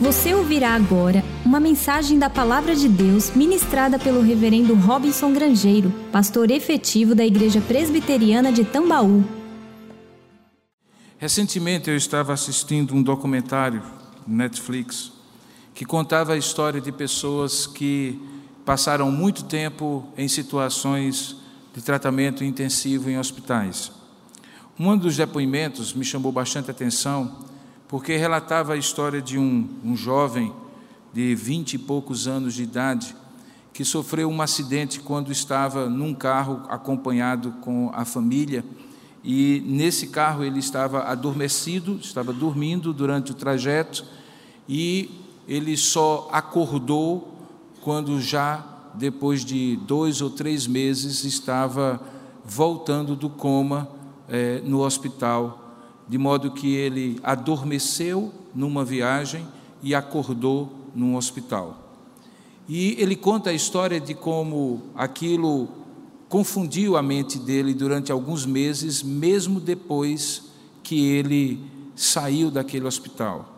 Você ouvirá agora uma mensagem da Palavra de Deus ministrada pelo Reverendo Robinson Grangeiro, pastor efetivo da Igreja Presbiteriana de Tambaú. Recentemente eu estava assistindo um documentário Netflix que contava a história de pessoas que passaram muito tempo em situações de tratamento intensivo em hospitais. Um dos depoimentos me chamou bastante atenção porque relatava a história de um, um jovem de vinte e poucos anos de idade que sofreu um acidente quando estava num carro acompanhado com a família. E nesse carro ele estava adormecido, estava dormindo durante o trajeto e ele só acordou quando já depois de dois ou três meses estava voltando do coma eh, no hospital de modo que ele adormeceu numa viagem e acordou num hospital. E ele conta a história de como aquilo confundiu a mente dele durante alguns meses, mesmo depois que ele saiu daquele hospital.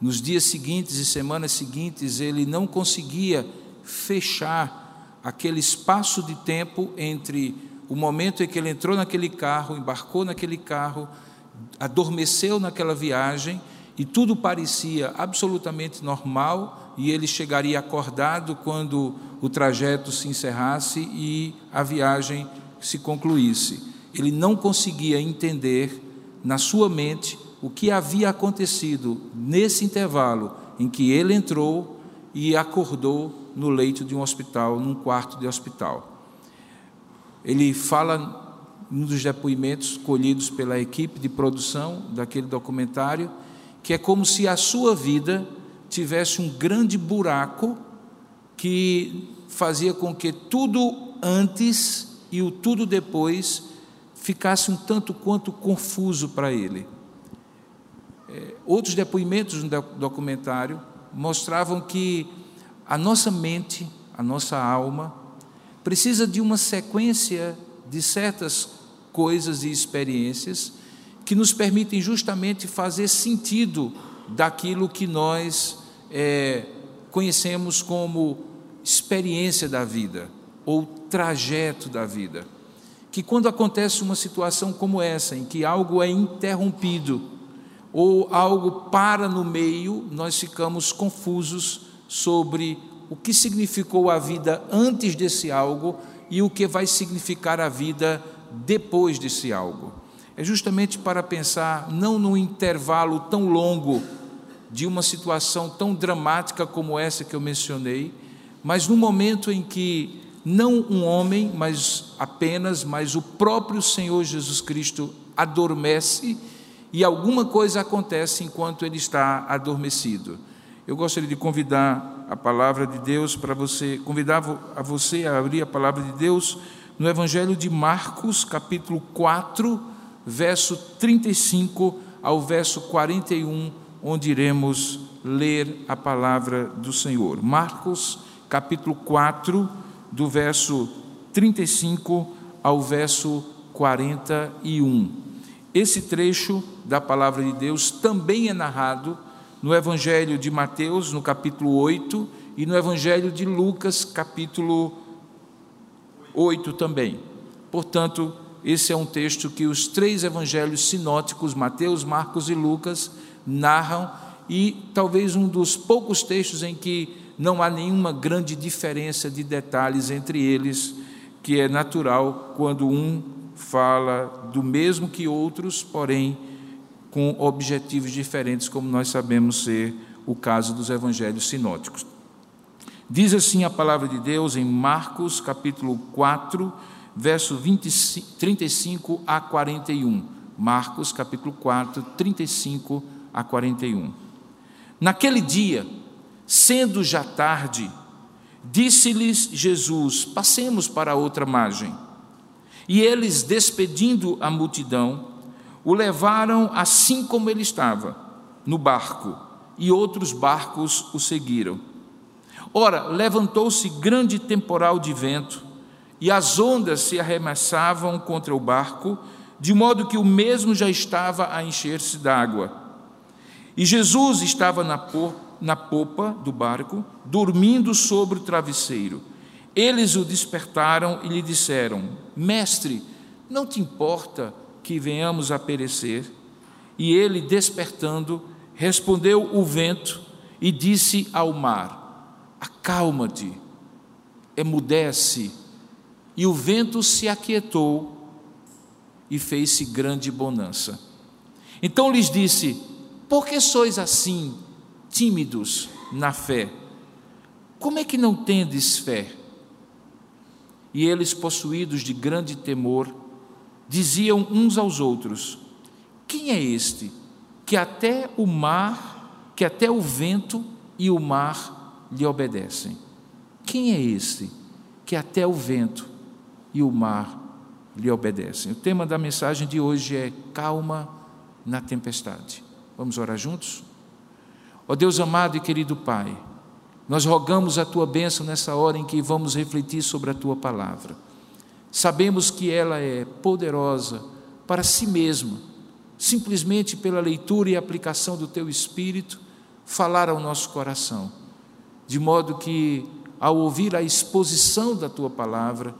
Nos dias seguintes e semanas seguintes, ele não conseguia fechar aquele espaço de tempo entre o momento em que ele entrou naquele carro, embarcou naquele carro, adormeceu naquela viagem e tudo parecia absolutamente normal e ele chegaria acordado quando o trajeto se encerrasse e a viagem se concluísse. Ele não conseguia entender na sua mente o que havia acontecido nesse intervalo em que ele entrou e acordou no leito de um hospital, num quarto de hospital. Ele fala um dos depoimentos colhidos pela equipe de produção daquele documentário, que é como se a sua vida tivesse um grande buraco que fazia com que tudo antes e o tudo depois ficasse um tanto quanto confuso para ele. É, outros depoimentos no documentário mostravam que a nossa mente, a nossa alma, precisa de uma sequência de certas coisas e experiências que nos permitem justamente fazer sentido daquilo que nós é, conhecemos como experiência da vida ou trajeto da vida. Que quando acontece uma situação como essa, em que algo é interrompido ou algo para no meio, nós ficamos confusos sobre o que significou a vida antes desse algo e o que vai significar a vida depois desse algo. É justamente para pensar não num intervalo tão longo de uma situação tão dramática como essa que eu mencionei, mas no momento em que não um homem, mas apenas, mas o próprio Senhor Jesus Cristo adormece e alguma coisa acontece enquanto ele está adormecido. Eu gostaria de convidar a palavra de Deus para você, convidar a você a abrir a palavra de Deus no Evangelho de Marcos, capítulo 4, verso 35 ao verso 41, onde iremos ler a palavra do Senhor. Marcos, capítulo 4, do verso 35 ao verso 41. Esse trecho da palavra de Deus também é narrado no Evangelho de Mateus, no capítulo 8, e no Evangelho de Lucas, capítulo 8 também. Portanto, esse é um texto que os três evangelhos sinóticos, Mateus, Marcos e Lucas, narram, e talvez um dos poucos textos em que não há nenhuma grande diferença de detalhes entre eles, que é natural quando um fala do mesmo que outros, porém com objetivos diferentes, como nós sabemos ser o caso dos evangelhos sinóticos. Diz assim a palavra de Deus em Marcos, capítulo 4, verso 25, 35 a 41. Marcos, capítulo 4, 35 a 41. Naquele dia, sendo já tarde, disse-lhes Jesus: Passemos para outra margem. E eles, despedindo a multidão, o levaram assim como ele estava, no barco, e outros barcos o seguiram. Ora, levantou-se grande temporal de vento, e as ondas se arremessavam contra o barco, de modo que o mesmo já estava a encher-se d'água. E Jesus estava na na popa do barco, dormindo sobre o travesseiro. Eles o despertaram e lhe disseram: Mestre, não te importa que venhamos a perecer? E ele, despertando, respondeu o vento e disse ao mar: Acalma-te, emudece. E o vento se aquietou e fez-se grande bonança. Então lhes disse: Por que sois assim, tímidos na fé? Como é que não tendes fé? E eles, possuídos de grande temor, diziam uns aos outros: Quem é este que até o mar, que até o vento e o mar lhe obedecem? Quem é este que até o vento e o mar lhe obedecem? O tema da mensagem de hoje é calma na tempestade. Vamos orar juntos? Ó Deus amado e querido Pai, nós rogamos a tua bênção nessa hora em que vamos refletir sobre a tua palavra. Sabemos que ela é poderosa para si mesma, simplesmente pela leitura e aplicação do teu espírito, falar ao nosso coração, de modo que, ao ouvir a exposição da tua palavra,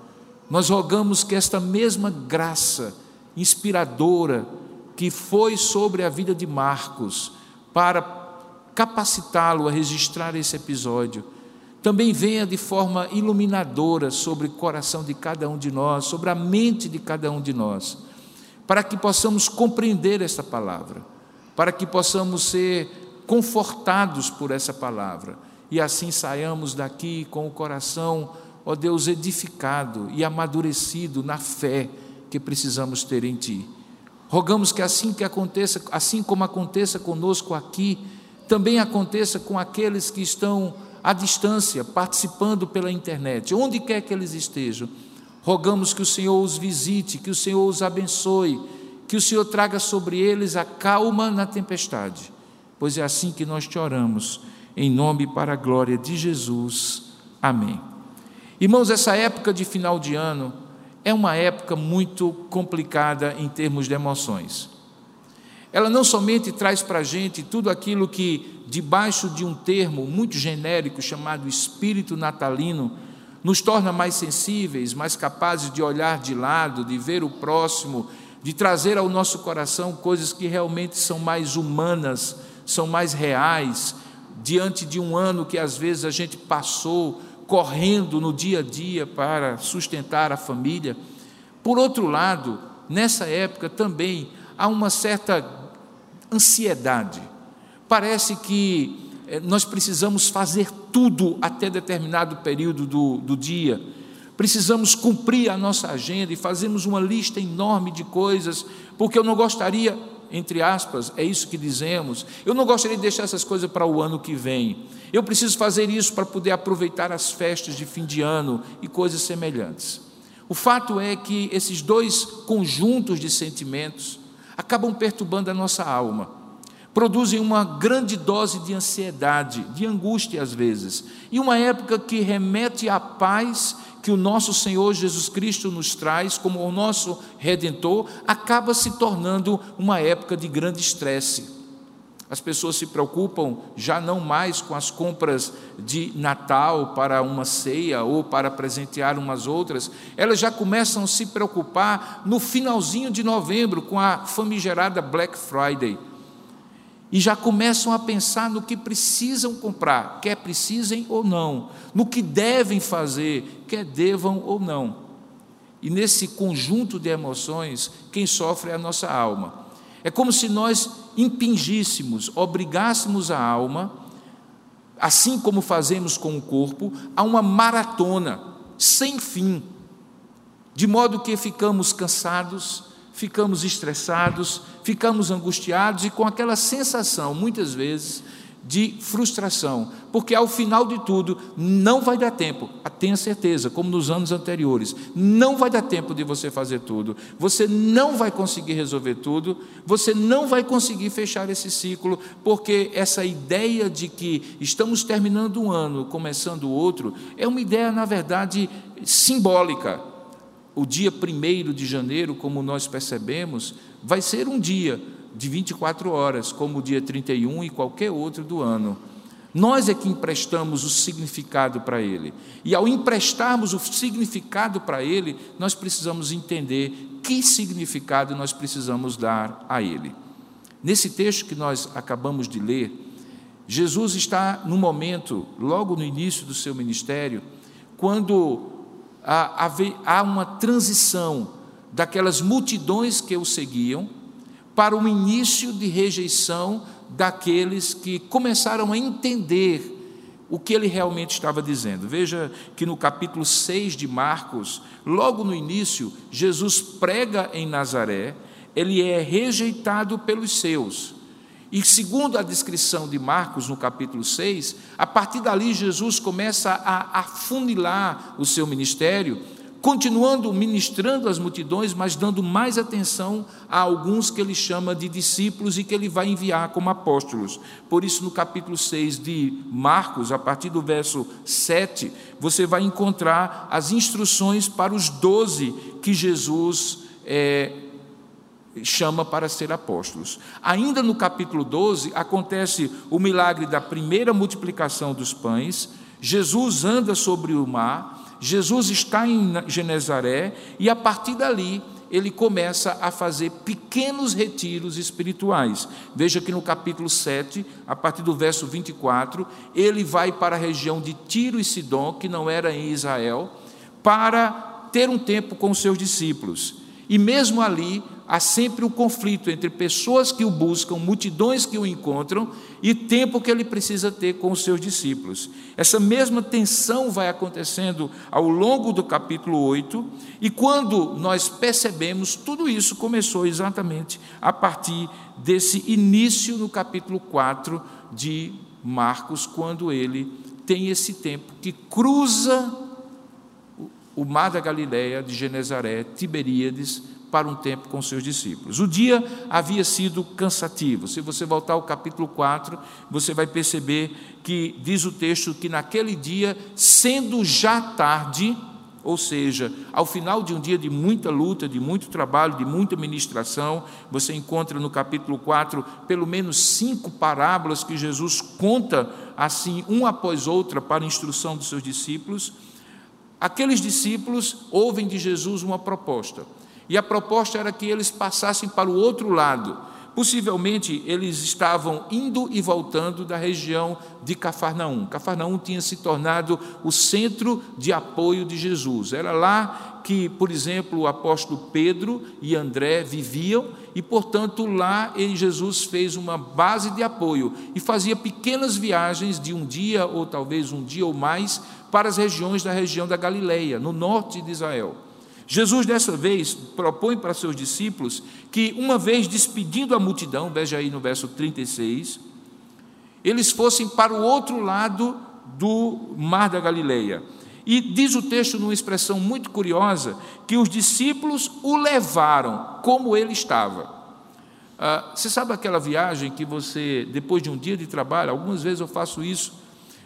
nós rogamos que esta mesma graça inspiradora que foi sobre a vida de Marcos, para capacitá-lo a registrar esse episódio, também venha de forma iluminadora sobre o coração de cada um de nós, sobre a mente de cada um de nós, para que possamos compreender esta palavra, para que possamos ser confortados por essa palavra e assim saiamos daqui com o coração, ó Deus, edificado e amadurecido na fé que precisamos ter em Ti. Rogamos que assim que aconteça, assim como aconteça conosco aqui, também aconteça com aqueles que estão à distância, participando pela internet, onde quer que eles estejam. Rogamos que o Senhor os visite, que o Senhor os abençoe, que o Senhor traga sobre eles a calma na tempestade, pois é assim que nós te oramos, em nome para a glória de Jesus. Amém. Irmãos, essa época de final de ano é uma época muito complicada em termos de emoções. Ela não somente traz para a gente tudo aquilo que, debaixo de um termo muito genérico chamado espírito natalino, nos torna mais sensíveis, mais capazes de olhar de lado, de ver o próximo, de trazer ao nosso coração coisas que realmente são mais humanas, são mais reais, diante de um ano que às vezes a gente passou correndo no dia a dia para sustentar a família. Por outro lado, nessa época também há uma certa ansiedade. Parece que eh, nós precisamos fazer tudo até determinado período do, do dia. Precisamos cumprir a nossa agenda e fazemos uma lista enorme de coisas, porque eu não gostaria, entre aspas, é isso que dizemos, eu não gostaria de deixar essas coisas para o ano que vem. Eu preciso fazer isso para poder aproveitar as festas de fim de ano e coisas semelhantes. O fato é que esses dois conjuntos de sentimentos, acabam perturbando a nossa alma, produzem uma grande dose de ansiedade, de angústia às vezes, e uma época que remete à paz que o nosso Senhor Jesus Cristo nos traz como o nosso redentor, acaba se tornando uma época de grande estresse. As pessoas se preocupam já não mais com as compras de Natal para uma ceia ou para presentear umas outras, elas já começam a se preocupar no finalzinho de novembro com a famigerada Black Friday. E já começam a pensar no que precisam comprar, quer precisem ou não, no que devem fazer, quer devam ou não. E nesse conjunto de emoções, quem sofre é a nossa alma. É como se nós impingíssemos, obrigássemos a alma, assim como fazemos com o corpo, a uma maratona sem fim, de modo que ficamos cansados, ficamos estressados, ficamos angustiados e com aquela sensação, muitas vezes, de frustração, porque ao final de tudo não vai dar tempo, tenha certeza, como nos anos anteriores, não vai dar tempo de você fazer tudo, você não vai conseguir resolver tudo, você não vai conseguir fechar esse ciclo, porque essa ideia de que estamos terminando um ano, começando outro, é uma ideia, na verdade, simbólica. O dia 1 de janeiro, como nós percebemos, vai ser um dia de 24 horas, como o dia 31 e qualquer outro do ano. Nós é que emprestamos o significado para ele. E ao emprestarmos o significado para ele, nós precisamos entender que significado nós precisamos dar a ele. Nesse texto que nós acabamos de ler, Jesus está no momento, logo no início do seu ministério, quando há uma transição daquelas multidões que o seguiam para o início de rejeição daqueles que começaram a entender o que ele realmente estava dizendo. Veja que no capítulo 6 de Marcos, logo no início, Jesus prega em Nazaré, ele é rejeitado pelos seus. E segundo a descrição de Marcos no capítulo 6, a partir dali Jesus começa a afunilar o seu ministério continuando ministrando às multidões, mas dando mais atenção a alguns que ele chama de discípulos e que ele vai enviar como apóstolos. Por isso, no capítulo 6 de Marcos, a partir do verso 7, você vai encontrar as instruções para os doze que Jesus é, chama para ser apóstolos. Ainda no capítulo 12, acontece o milagre da primeira multiplicação dos pães, Jesus anda sobre o mar Jesus está em Genezaré e a partir dali ele começa a fazer pequenos retiros espirituais. Veja que no capítulo 7, a partir do verso 24, ele vai para a região de Tiro e Sidom, que não era em Israel, para ter um tempo com seus discípulos. E mesmo ali, há sempre o conflito entre pessoas que o buscam, multidões que o encontram e tempo que ele precisa ter com os seus discípulos. Essa mesma tensão vai acontecendo ao longo do capítulo 8, e quando nós percebemos, tudo isso começou exatamente a partir desse início no capítulo 4 de Marcos, quando ele tem esse tempo que cruza o mar da Galileia, de Genezaré, Tiberíades, para um tempo com seus discípulos. O dia havia sido cansativo. Se você voltar ao capítulo 4, você vai perceber que diz o texto que naquele dia, sendo já tarde, ou seja, ao final de um dia de muita luta, de muito trabalho, de muita ministração, você encontra no capítulo 4 pelo menos cinco parábolas que Jesus conta assim, uma após outra, para a instrução dos seus discípulos. Aqueles discípulos ouvem de Jesus uma proposta. E a proposta era que eles passassem para o outro lado. Possivelmente eles estavam indo e voltando da região de Cafarnaum. Cafarnaum tinha se tornado o centro de apoio de Jesus. Era lá que, por exemplo, o apóstolo Pedro e André viviam, e, portanto, lá Jesus fez uma base de apoio e fazia pequenas viagens de um dia ou talvez um dia ou mais para as regiões da região da Galileia, no norte de Israel. Jesus, dessa vez, propõe para seus discípulos que, uma vez despedindo a multidão, veja aí no verso 36, eles fossem para o outro lado do mar da Galileia. E diz o texto, numa expressão muito curiosa, que os discípulos o levaram como ele estava. Ah, você sabe aquela viagem que você, depois de um dia de trabalho, algumas vezes eu faço isso,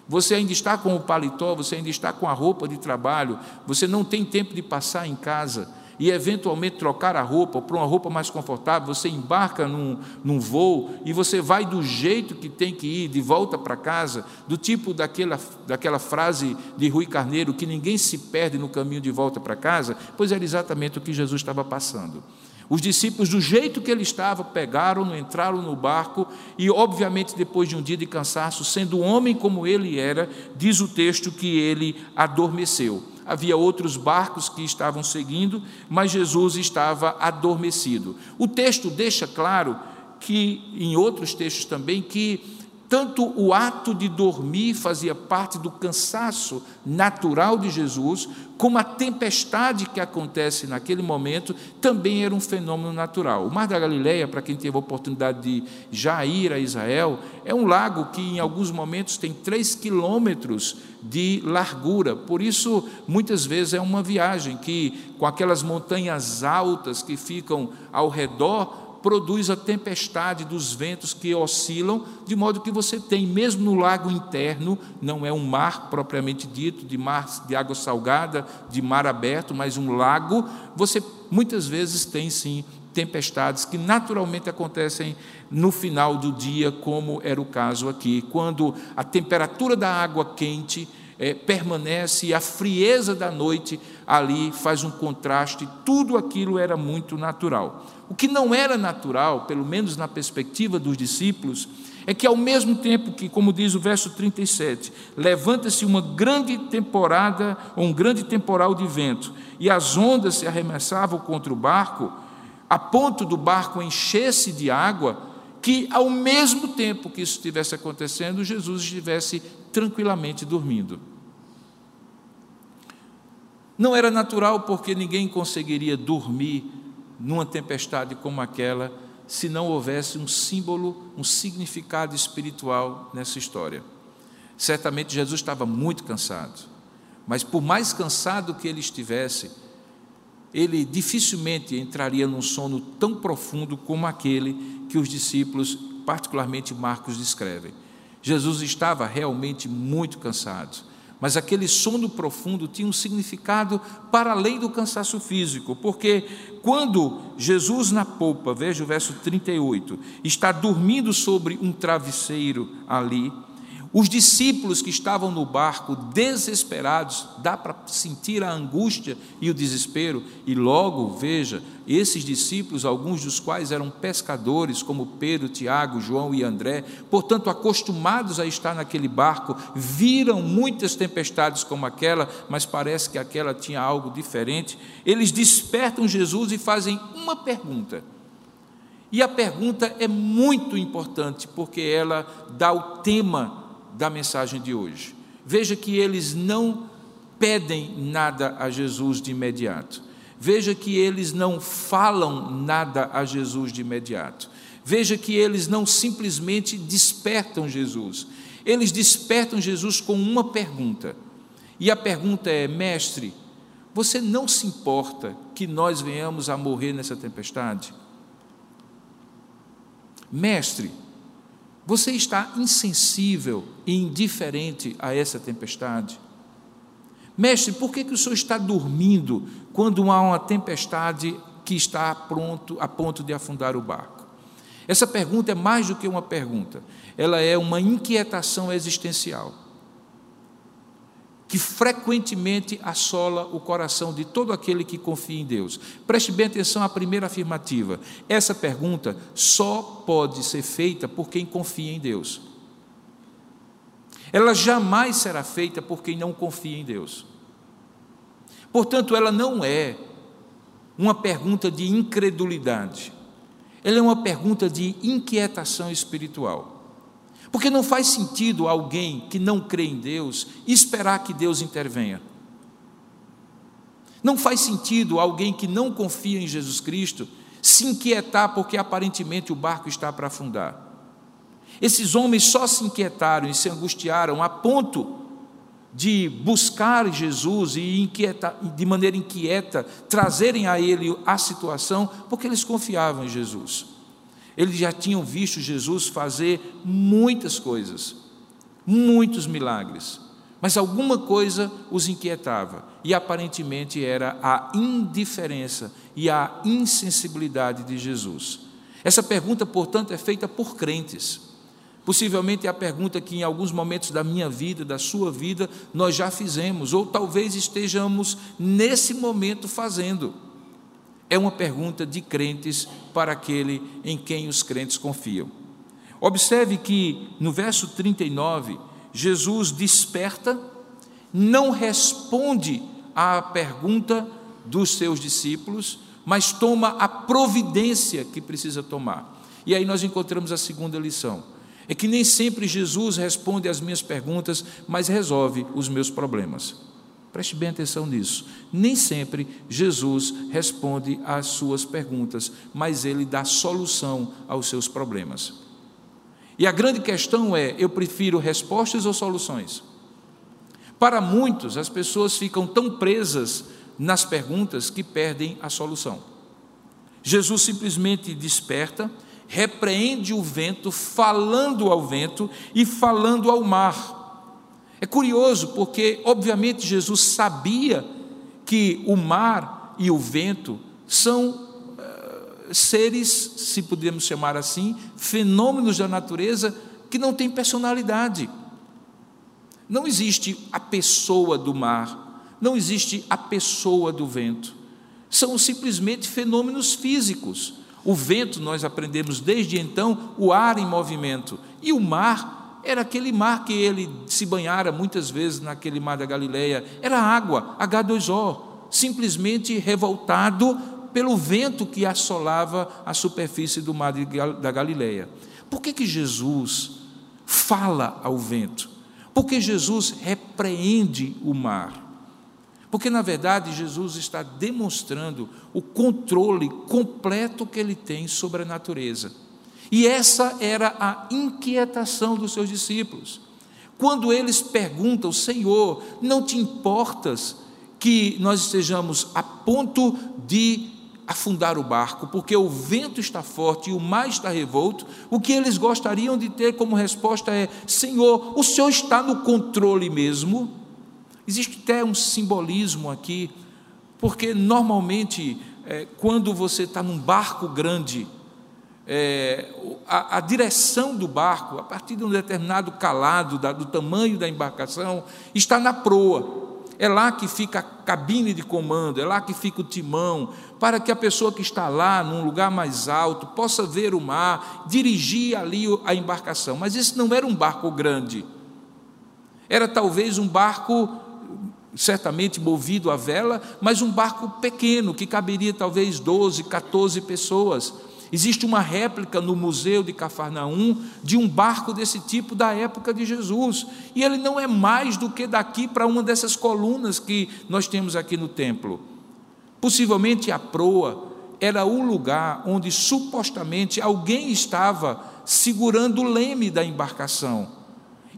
você ainda está com o paletó, você ainda está com a roupa de trabalho, você não tem tempo de passar em casa e eventualmente trocar a roupa para uma roupa mais confortável, você embarca num, num voo e você vai do jeito que tem que ir, de volta para casa, do tipo daquela, daquela frase de Rui Carneiro, que ninguém se perde no caminho de volta para casa, pois era exatamente o que Jesus estava passando. Os discípulos, do jeito que ele estava, pegaram, entraram no barco e, obviamente, depois de um dia de cansaço, sendo homem como ele era, diz o texto que ele adormeceu. Havia outros barcos que estavam seguindo, mas Jesus estava adormecido. O texto deixa claro que, em outros textos também, que tanto o ato de dormir fazia parte do cansaço natural de Jesus, como a tempestade que acontece naquele momento também era um fenômeno natural. O Mar da Galileia, para quem teve a oportunidade de já ir a Israel, é um lago que em alguns momentos tem três quilômetros de largura. Por isso, muitas vezes é uma viagem que, com aquelas montanhas altas que ficam ao redor, produz a tempestade dos ventos que oscilam, de modo que você tem, mesmo no lago interno, não é um mar propriamente dito, de mar de água salgada, de mar aberto, mas um lago, você muitas vezes tem sim tempestades que naturalmente acontecem no final do dia, como era o caso aqui, quando a temperatura da água quente é, permanece e a frieza da noite ali faz um contraste, tudo aquilo era muito natural. O que não era natural, pelo menos na perspectiva dos discípulos, é que ao mesmo tempo que, como diz o verso 37, levanta-se uma grande temporada, ou um grande temporal de vento, e as ondas se arremessavam contra o barco, a ponto do barco encher-se de água, que ao mesmo tempo que isso estivesse acontecendo, Jesus estivesse tranquilamente dormindo. Não era natural porque ninguém conseguiria dormir numa tempestade como aquela se não houvesse um símbolo, um significado espiritual nessa história. Certamente Jesus estava muito cansado, mas por mais cansado que ele estivesse, ele dificilmente entraria num sono tão profundo como aquele que os discípulos, particularmente Marcos, descrevem. Jesus estava realmente muito cansado mas aquele sono profundo tinha um significado para além do cansaço físico, porque quando Jesus na polpa, veja o verso 38, está dormindo sobre um travesseiro ali, os discípulos que estavam no barco, desesperados, dá para sentir a angústia e o desespero, e logo, veja, esses discípulos, alguns dos quais eram pescadores, como Pedro, Tiago, João e André, portanto, acostumados a estar naquele barco, viram muitas tempestades como aquela, mas parece que aquela tinha algo diferente. Eles despertam Jesus e fazem uma pergunta. E a pergunta é muito importante, porque ela dá o tema da mensagem de hoje. Veja que eles não pedem nada a Jesus de imediato. Veja que eles não falam nada a Jesus de imediato. Veja que eles não simplesmente despertam Jesus. Eles despertam Jesus com uma pergunta. E a pergunta é: Mestre, você não se importa que nós venhamos a morrer nessa tempestade? Mestre, você está insensível e indiferente a essa tempestade? Mestre, por que, que o senhor está dormindo quando há uma tempestade que está pronto, a ponto de afundar o barco? Essa pergunta é mais do que uma pergunta, ela é uma inquietação existencial que frequentemente assola o coração de todo aquele que confia em Deus. Preste bem atenção à primeira afirmativa. Essa pergunta só pode ser feita por quem confia em Deus. Ela jamais será feita por quem não confia em Deus. Portanto, ela não é uma pergunta de incredulidade. Ela é uma pergunta de inquietação espiritual. Porque não faz sentido alguém que não crê em Deus esperar que Deus intervenha. Não faz sentido alguém que não confia em Jesus Cristo se inquietar porque aparentemente o barco está para afundar. Esses homens só se inquietaram e se angustiaram a ponto de buscar Jesus e inquieta, de maneira inquieta trazerem a ele a situação, porque eles confiavam em Jesus. Eles já tinham visto Jesus fazer muitas coisas, muitos milagres, mas alguma coisa os inquietava, e aparentemente era a indiferença e a insensibilidade de Jesus. Essa pergunta, portanto, é feita por crentes. Possivelmente é a pergunta que em alguns momentos da minha vida, da sua vida, nós já fizemos, ou talvez estejamos nesse momento fazendo. É uma pergunta de crentes para aquele em quem os crentes confiam. Observe que no verso 39, Jesus desperta, não responde à pergunta dos seus discípulos, mas toma a providência que precisa tomar. E aí nós encontramos a segunda lição. É que nem sempre Jesus responde às minhas perguntas, mas resolve os meus problemas. Preste bem atenção nisso. Nem sempre Jesus responde às suas perguntas, mas ele dá solução aos seus problemas. E a grande questão é: eu prefiro respostas ou soluções? Para muitos, as pessoas ficam tão presas nas perguntas que perdem a solução. Jesus simplesmente desperta, repreende o vento, falando ao vento e falando ao mar. É curioso porque, obviamente, Jesus sabia que o mar e o vento são uh, seres, se pudermos chamar assim, fenômenos da natureza que não têm personalidade. Não existe a pessoa do mar, não existe a pessoa do vento. São simplesmente fenômenos físicos. O vento, nós aprendemos desde então, o ar em movimento. E o mar era aquele mar que ele se banhara muitas vezes naquele mar da Galileia. Era água, H2O, simplesmente revoltado pelo vento que assolava a superfície do mar da Galileia. Por que, que Jesus fala ao vento? Porque Jesus repreende o mar. Porque, na verdade, Jesus está demonstrando o controle completo que ele tem sobre a natureza. E essa era a inquietação dos seus discípulos. Quando eles perguntam, Senhor, não te importas que nós estejamos a ponto de afundar o barco, porque o vento está forte e o mar está revolto, o que eles gostariam de ter como resposta é: Senhor, o Senhor está no controle mesmo? Existe até um simbolismo aqui, porque normalmente, é, quando você está num barco grande, é, a, a, direção do barco, a partir de um determinado calado, da, do tamanho da embarcação, está na proa. É lá que fica a cabine de comando, é lá que fica o timão, para que a pessoa que está lá, num lugar mais alto, possa ver o mar, dirigir ali a embarcação. Mas esse não era um barco grande, era talvez um barco, certamente movido a vela, mas um barco pequeno, que caberia talvez 12, 14 pessoas. Existe uma réplica no museu de Cafarnaum de um barco desse tipo da época de Jesus. E ele não é mais do que daqui para uma dessas colunas que nós temos aqui no templo. Possivelmente a proa era o lugar onde supostamente alguém estava segurando o leme da embarcação.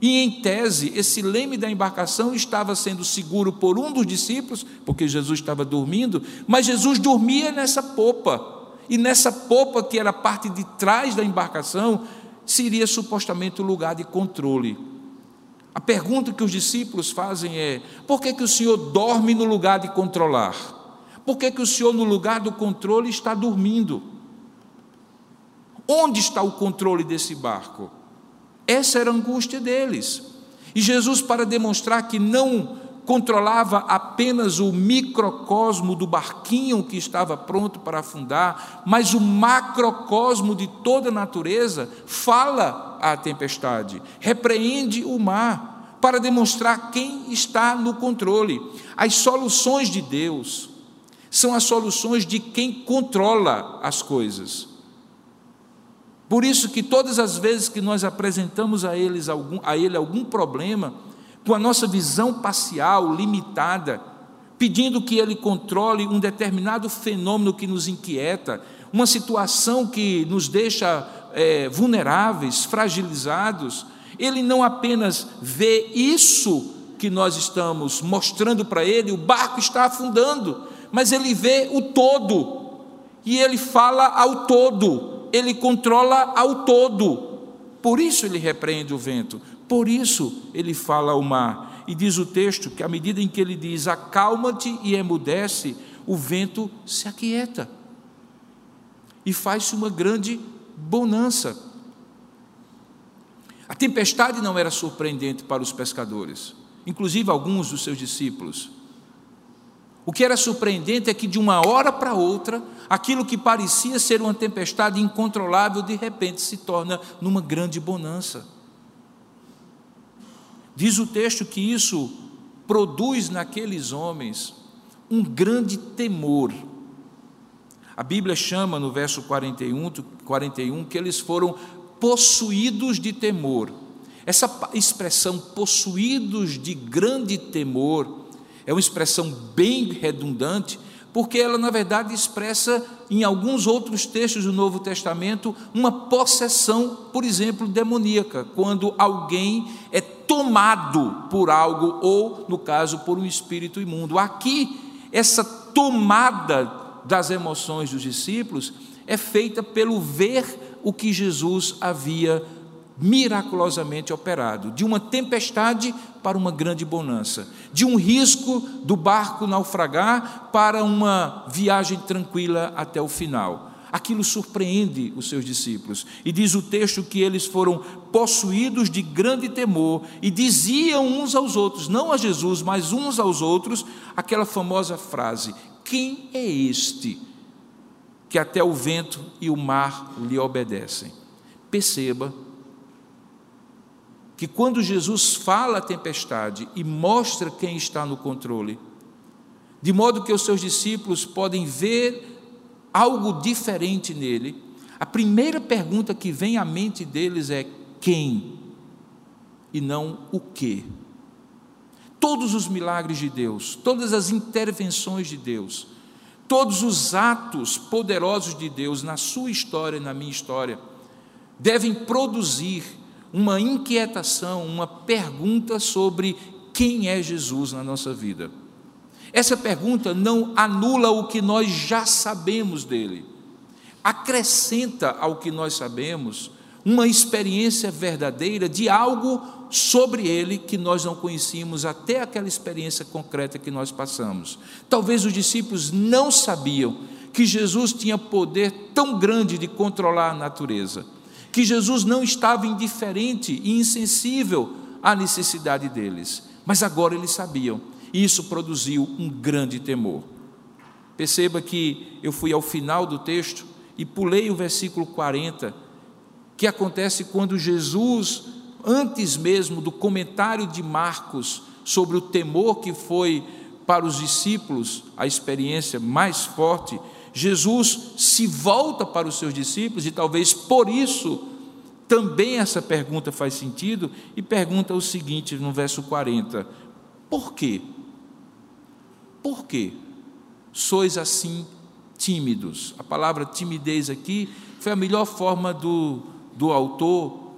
E em tese, esse leme da embarcação estava sendo seguro por um dos discípulos, porque Jesus estava dormindo, mas Jesus dormia nessa popa. E nessa popa, que era a parte de trás da embarcação, seria supostamente o lugar de controle. A pergunta que os discípulos fazem é: por que, que o Senhor dorme no lugar de controlar? Por que, que o Senhor, no lugar do controle, está dormindo? Onde está o controle desse barco? Essa era a angústia deles. E Jesus, para demonstrar que não controlava apenas o microcosmo do barquinho que estava pronto para afundar, mas o macrocosmo de toda a natureza fala à tempestade, repreende o mar, para demonstrar quem está no controle. As soluções de Deus são as soluções de quem controla as coisas. Por isso que todas as vezes que nós apresentamos a, eles algum, a ele algum problema, com a nossa visão parcial, limitada, pedindo que Ele controle um determinado fenômeno que nos inquieta, uma situação que nos deixa é, vulneráveis, fragilizados. Ele não apenas vê isso que nós estamos mostrando para Ele, o barco está afundando, mas Ele vê o todo, e Ele fala ao todo, Ele controla ao todo. Por isso Ele repreende o vento, por isso ele fala ao mar. E diz o texto que, à medida em que ele diz: Acalma-te e emudece, o vento se aquieta. E faz-se uma grande bonança. A tempestade não era surpreendente para os pescadores, inclusive alguns dos seus discípulos. O que era surpreendente é que, de uma hora para outra, aquilo que parecia ser uma tempestade incontrolável, de repente se torna numa grande bonança. Diz o texto que isso produz naqueles homens um grande temor. A Bíblia chama no verso 41, 41 que eles foram possuídos de temor. Essa expressão possuídos de grande temor é uma expressão bem redundante, porque ela, na verdade, expressa em alguns outros textos do Novo Testamento uma possessão, por exemplo, demoníaca, quando alguém é tomado por algo, ou, no caso, por um espírito imundo. Aqui, essa tomada das emoções dos discípulos é feita pelo ver o que Jesus havia miraculosamente operado, de uma tempestade para uma grande bonança, de um risco do barco naufragar para uma viagem tranquila até o final. aquilo surpreende os seus discípulos. E diz o texto que eles foram possuídos de grande temor e diziam uns aos outros, não a Jesus, mas uns aos outros, aquela famosa frase: Quem é este que até o vento e o mar lhe obedecem? Perceba que quando Jesus fala a tempestade e mostra quem está no controle, de modo que os seus discípulos podem ver algo diferente nele, a primeira pergunta que vem à mente deles é quem e não o que. Todos os milagres de Deus, todas as intervenções de Deus, todos os atos poderosos de Deus na sua história e na minha história, devem produzir uma inquietação, uma pergunta sobre quem é Jesus na nossa vida. Essa pergunta não anula o que nós já sabemos dele, acrescenta ao que nós sabemos uma experiência verdadeira de algo sobre ele que nós não conhecíamos até aquela experiência concreta que nós passamos. Talvez os discípulos não sabiam que Jesus tinha poder tão grande de controlar a natureza que Jesus não estava indiferente e insensível à necessidade deles, mas agora eles sabiam, e isso produziu um grande temor. Perceba que eu fui ao final do texto e pulei o versículo 40, que acontece quando Jesus, antes mesmo do comentário de Marcos sobre o temor que foi para os discípulos a experiência mais forte, Jesus se volta para os seus discípulos e talvez por isso também essa pergunta faz sentido e pergunta o seguinte no verso 40: Por quê? Por quê sois assim tímidos? A palavra timidez aqui foi a melhor forma do, do autor,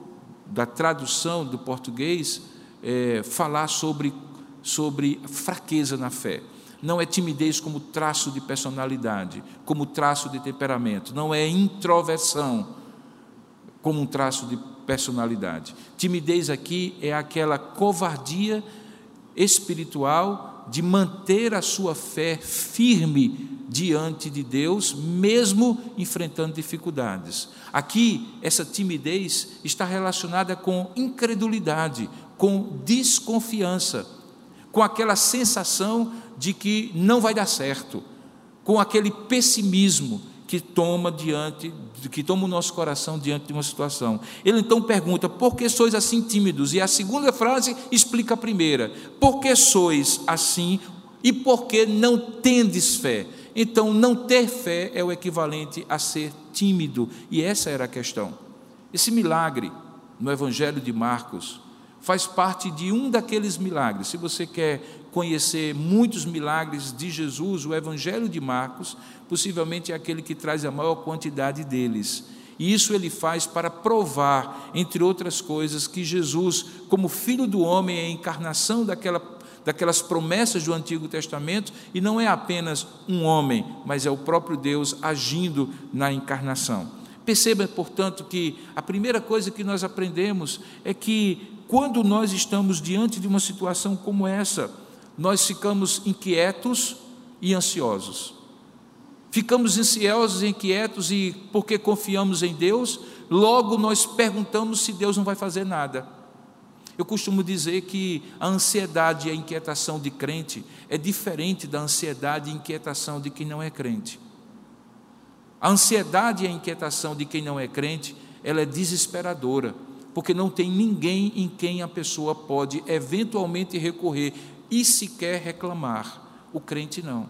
da tradução do português, é, falar sobre, sobre fraqueza na fé não é timidez como traço de personalidade, como traço de temperamento, não é introversão como um traço de personalidade. Timidez aqui é aquela covardia espiritual de manter a sua fé firme diante de Deus, mesmo enfrentando dificuldades. Aqui, essa timidez está relacionada com incredulidade, com desconfiança, com aquela sensação de que não vai dar certo, com aquele pessimismo que toma diante, que toma o nosso coração diante de uma situação. Ele então pergunta: "Por que sois assim tímidos?" E a segunda frase explica a primeira: "Por que sois assim e por que não tendes fé?" Então, não ter fé é o equivalente a ser tímido, e essa era a questão. Esse milagre no Evangelho de Marcos faz parte de um daqueles milagres. Se você quer conhecer muitos milagres de Jesus, o Evangelho de Marcos possivelmente é aquele que traz a maior quantidade deles. E isso ele faz para provar, entre outras coisas, que Jesus, como Filho do Homem, é a encarnação daquela, daquelas promessas do Antigo Testamento e não é apenas um homem, mas é o próprio Deus agindo na encarnação. Perceba, portanto, que a primeira coisa que nós aprendemos é que quando nós estamos diante de uma situação como essa, nós ficamos inquietos e ansiosos. Ficamos ansiosos e inquietos e porque confiamos em Deus, logo nós perguntamos se Deus não vai fazer nada. Eu costumo dizer que a ansiedade e a inquietação de crente é diferente da ansiedade e inquietação de quem não é crente. A ansiedade e a inquietação de quem não é crente, ela é desesperadora, porque não tem ninguém em quem a pessoa pode eventualmente recorrer e sequer reclamar. O crente não.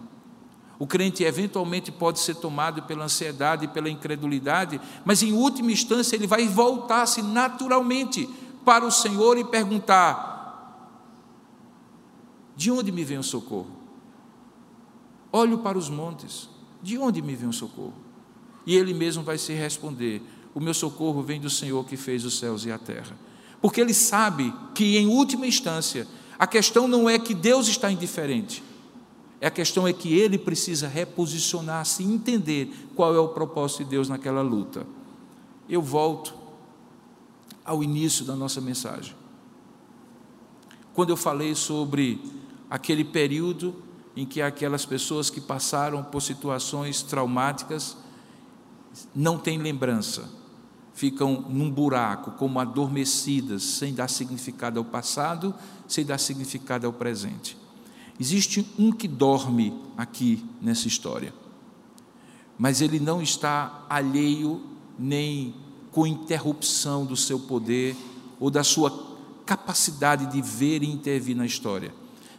O crente eventualmente pode ser tomado pela ansiedade pela incredulidade, mas em última instância ele vai voltar-se naturalmente para o Senhor e perguntar: De onde me vem o socorro? Olho para os montes, de onde me vem o socorro? E ele mesmo vai se responder: O meu socorro vem do Senhor que fez os céus e a terra. Porque ele sabe que, em última instância, a questão não é que Deus está indiferente. A questão é que ele precisa reposicionar-se e entender qual é o propósito de Deus naquela luta. Eu volto ao início da nossa mensagem. Quando eu falei sobre aquele período em que aquelas pessoas que passaram por situações traumáticas não têm lembrança, ficam num buraco, como adormecidas, sem dar significado ao passado, sem dar significado ao presente. Existe um que dorme aqui nessa história, mas ele não está alheio nem com interrupção do seu poder ou da sua capacidade de ver e intervir na história.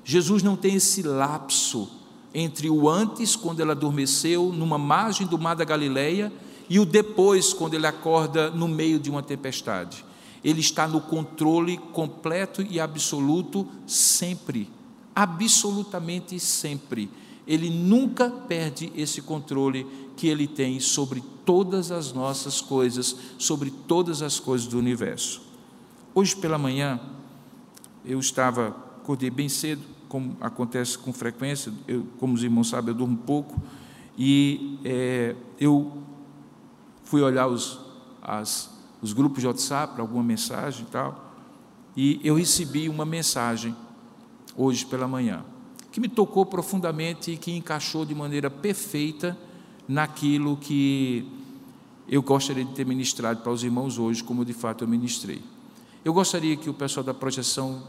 Jesus não tem esse lapso entre o antes, quando ele adormeceu numa margem do mar da Galileia, e o depois, quando ele acorda no meio de uma tempestade. Ele está no controle completo e absoluto sempre, absolutamente sempre. Ele nunca perde esse controle que ele tem sobre todas as nossas coisas, sobre todas as coisas do universo. Hoje pela manhã, eu estava, acordei bem cedo, como acontece com frequência, eu, como os irmãos sabem, eu durmo pouco, e é, eu fui olhar os, as, os grupos de WhatsApp para alguma mensagem e tal, e eu recebi uma mensagem hoje pela manhã, que me tocou profundamente e que encaixou de maneira perfeita naquilo que eu gostaria de ter ministrado para os irmãos hoje, como de fato eu ministrei. Eu gostaria que o pessoal da projeção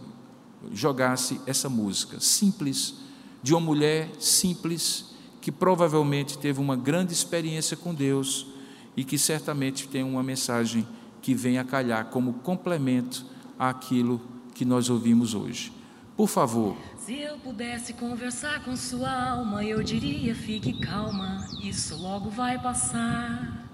jogasse essa música simples, de uma mulher simples, que provavelmente teve uma grande experiência com Deus e que certamente tem uma mensagem que vem a calhar como complemento àquilo que nós ouvimos hoje. Por favor. Se eu pudesse conversar com sua alma, eu diria: fique calma, isso logo vai passar.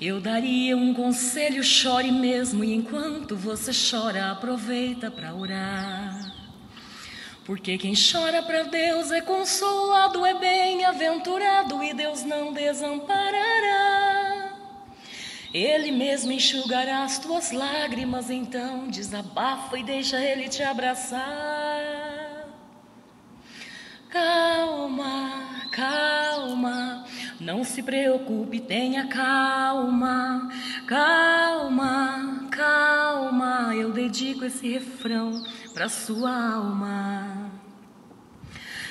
Eu daria um conselho, chore mesmo, e enquanto você chora, aproveita para orar. Porque quem chora para Deus é consolado, é bem-aventurado e Deus não desamparará. Ele mesmo enxugará as tuas lágrimas, então desabafa e deixa ele te abraçar. Calma, calma não se preocupe, tenha calma, calma, calma. Eu dedico esse refrão para sua alma.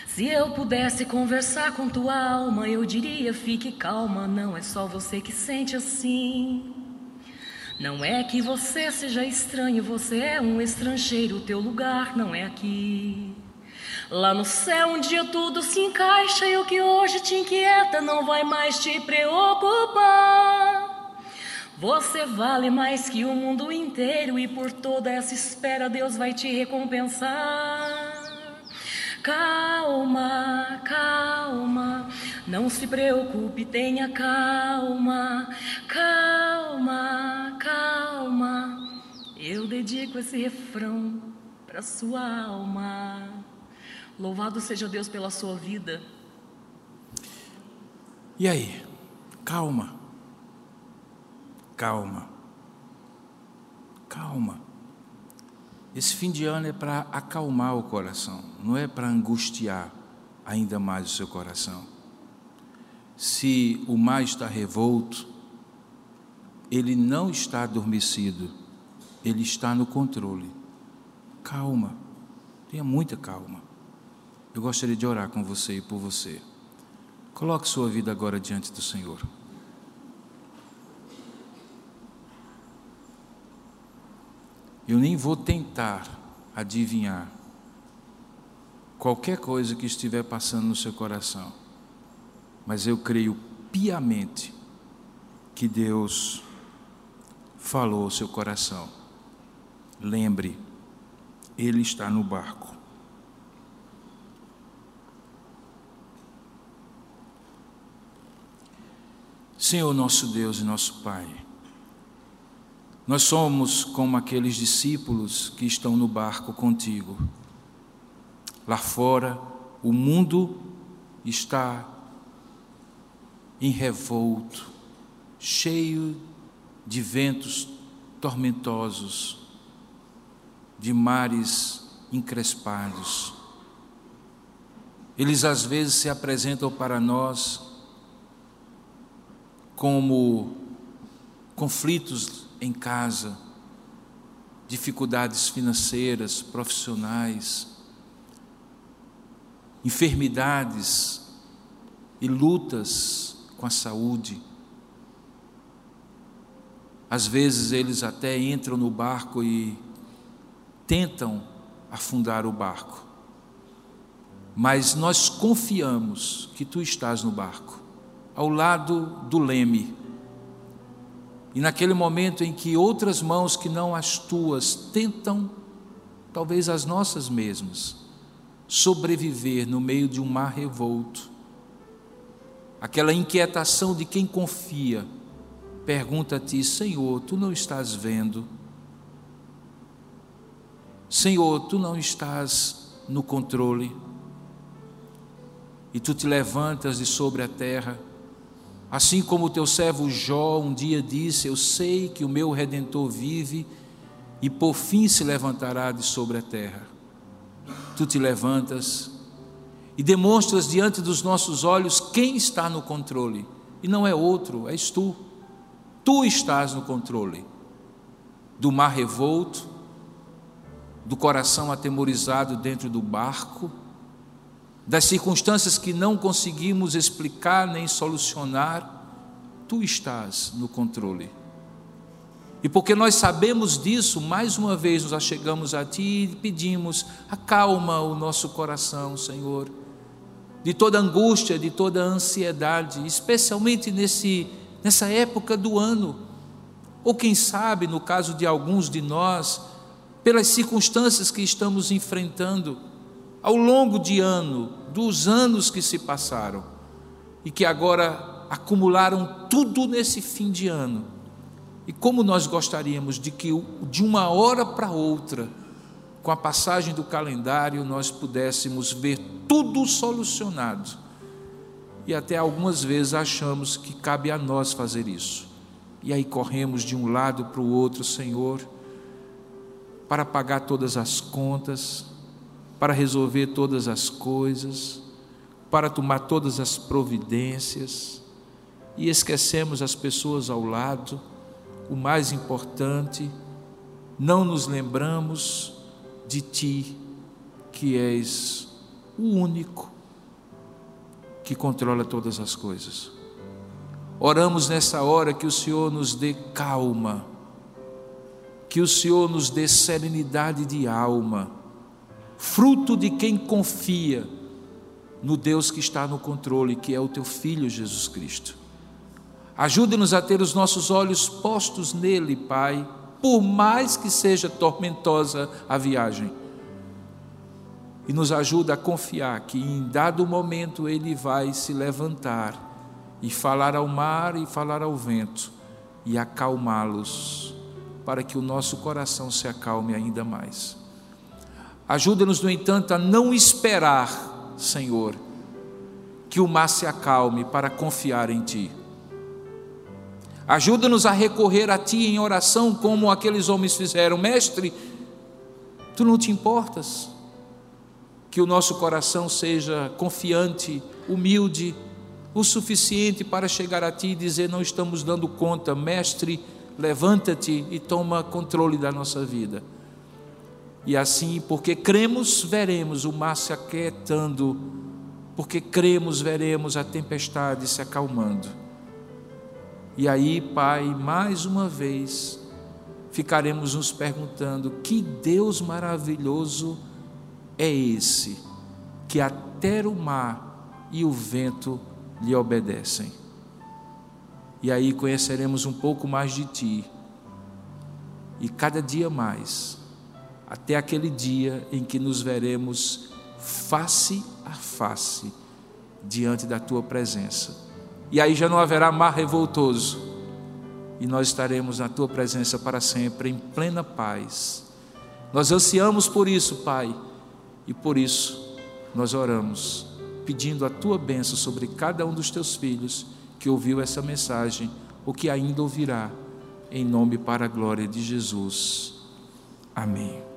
Se eu pudesse conversar com tua alma, eu diria: fique calma, não é só você que sente assim. Não é que você seja estranho, você é um estrangeiro, teu lugar não é aqui. Lá no céu um dia tudo se encaixa e o que hoje te inquieta não vai mais te preocupar. Você vale mais que o mundo inteiro e por toda essa espera Deus vai te recompensar. Calma, calma, não se preocupe, tenha calma, calma, calma. Eu dedico esse refrão para sua alma. Louvado seja Deus pela sua vida. E aí? Calma. Calma. Calma. Esse fim de ano é para acalmar o coração, não é para angustiar ainda mais o seu coração. Se o mar está revolto, ele não está adormecido, ele está no controle. Calma, tenha muita calma. Eu gostaria de orar com você e por você. Coloque sua vida agora diante do Senhor. Eu nem vou tentar adivinhar qualquer coisa que estiver passando no seu coração, mas eu creio piamente que Deus falou ao seu coração. Lembre, Ele está no barco. Senhor nosso Deus e nosso Pai, nós somos como aqueles discípulos que estão no barco contigo. Lá fora, o mundo está em revolto, cheio de ventos tormentosos, de mares encrespados. Eles às vezes se apresentam para nós como conflitos em casa, dificuldades financeiras, profissionais, enfermidades e lutas com a saúde, Às vezes eles até entram no barco e tentam afundar o barco. Mas nós confiamos que tu estás no barco, ao lado do leme. E naquele momento em que outras mãos que não as tuas tentam, talvez as nossas mesmas, sobreviver no meio de um mar revolto, aquela inquietação de quem confia, pergunta a ti: Senhor, tu não estás vendo? Senhor, tu não estás no controle? E tu te levantas de sobre a terra, assim como o teu servo Jó um dia disse: Eu sei que o meu redentor vive e por fim se levantará de sobre a terra. Tu te levantas e demonstras diante dos nossos olhos quem está no controle, e não é outro, és tu. Tu estás no controle do mar revolto, do coração atemorizado dentro do barco, das circunstâncias que não conseguimos explicar nem solucionar, tu estás no controle. E porque nós sabemos disso, mais uma vez nos achegamos a Ti e pedimos: acalma o nosso coração, Senhor, de toda angústia, de toda ansiedade, especialmente nesse nessa época do ano, ou quem sabe, no caso de alguns de nós, pelas circunstâncias que estamos enfrentando ao longo de ano, dos anos que se passaram e que agora acumularam tudo nesse fim de ano. E como nós gostaríamos de que de uma hora para outra, com a passagem do calendário, nós pudéssemos ver tudo solucionado e até algumas vezes achamos que cabe a nós fazer isso. E aí corremos de um lado para o outro, Senhor, para pagar todas as contas, para resolver todas as coisas, para tomar todas as providências, e esquecemos as pessoas ao lado, o mais importante, não nos lembramos de Ti, que és o único que controla todas as coisas. Oramos nessa hora que o Senhor nos dê calma, que o Senhor nos dê serenidade de alma, fruto de quem confia no Deus que está no controle, que é o teu Filho Jesus Cristo. Ajude-nos a ter os nossos olhos postos nele, Pai, por mais que seja tormentosa a viagem e nos ajuda a confiar que em dado momento Ele vai se levantar e falar ao mar e falar ao vento e acalmá-los, para que o nosso coração se acalme ainda mais. Ajuda-nos, no entanto, a não esperar, Senhor, que o mar se acalme para confiar em Ti. Ajuda-nos a recorrer a Ti em oração, como aqueles homens fizeram. Mestre, Tu não te importas que o nosso coração seja confiante, humilde, o suficiente para chegar a Ti e dizer: Não estamos dando conta, Mestre, levanta-te e toma controle da nossa vida. E assim, porque cremos, veremos o mar se aquietando, porque cremos, veremos a tempestade se acalmando. E aí, Pai, mais uma vez, ficaremos nos perguntando: que Deus maravilhoso é esse que até o mar e o vento lhe obedecem. E aí conheceremos um pouco mais de Ti, e cada dia mais, até aquele dia em que nos veremos face a face diante da Tua presença. E aí já não haverá mar revoltoso, e nós estaremos na Tua presença para sempre, em plena paz. Nós ansiamos por isso, Pai e por isso, nós oramos, pedindo a tua bênção sobre cada um dos teus filhos que ouviu essa mensagem ou que ainda ouvirá, em nome para a glória de Jesus. Amém.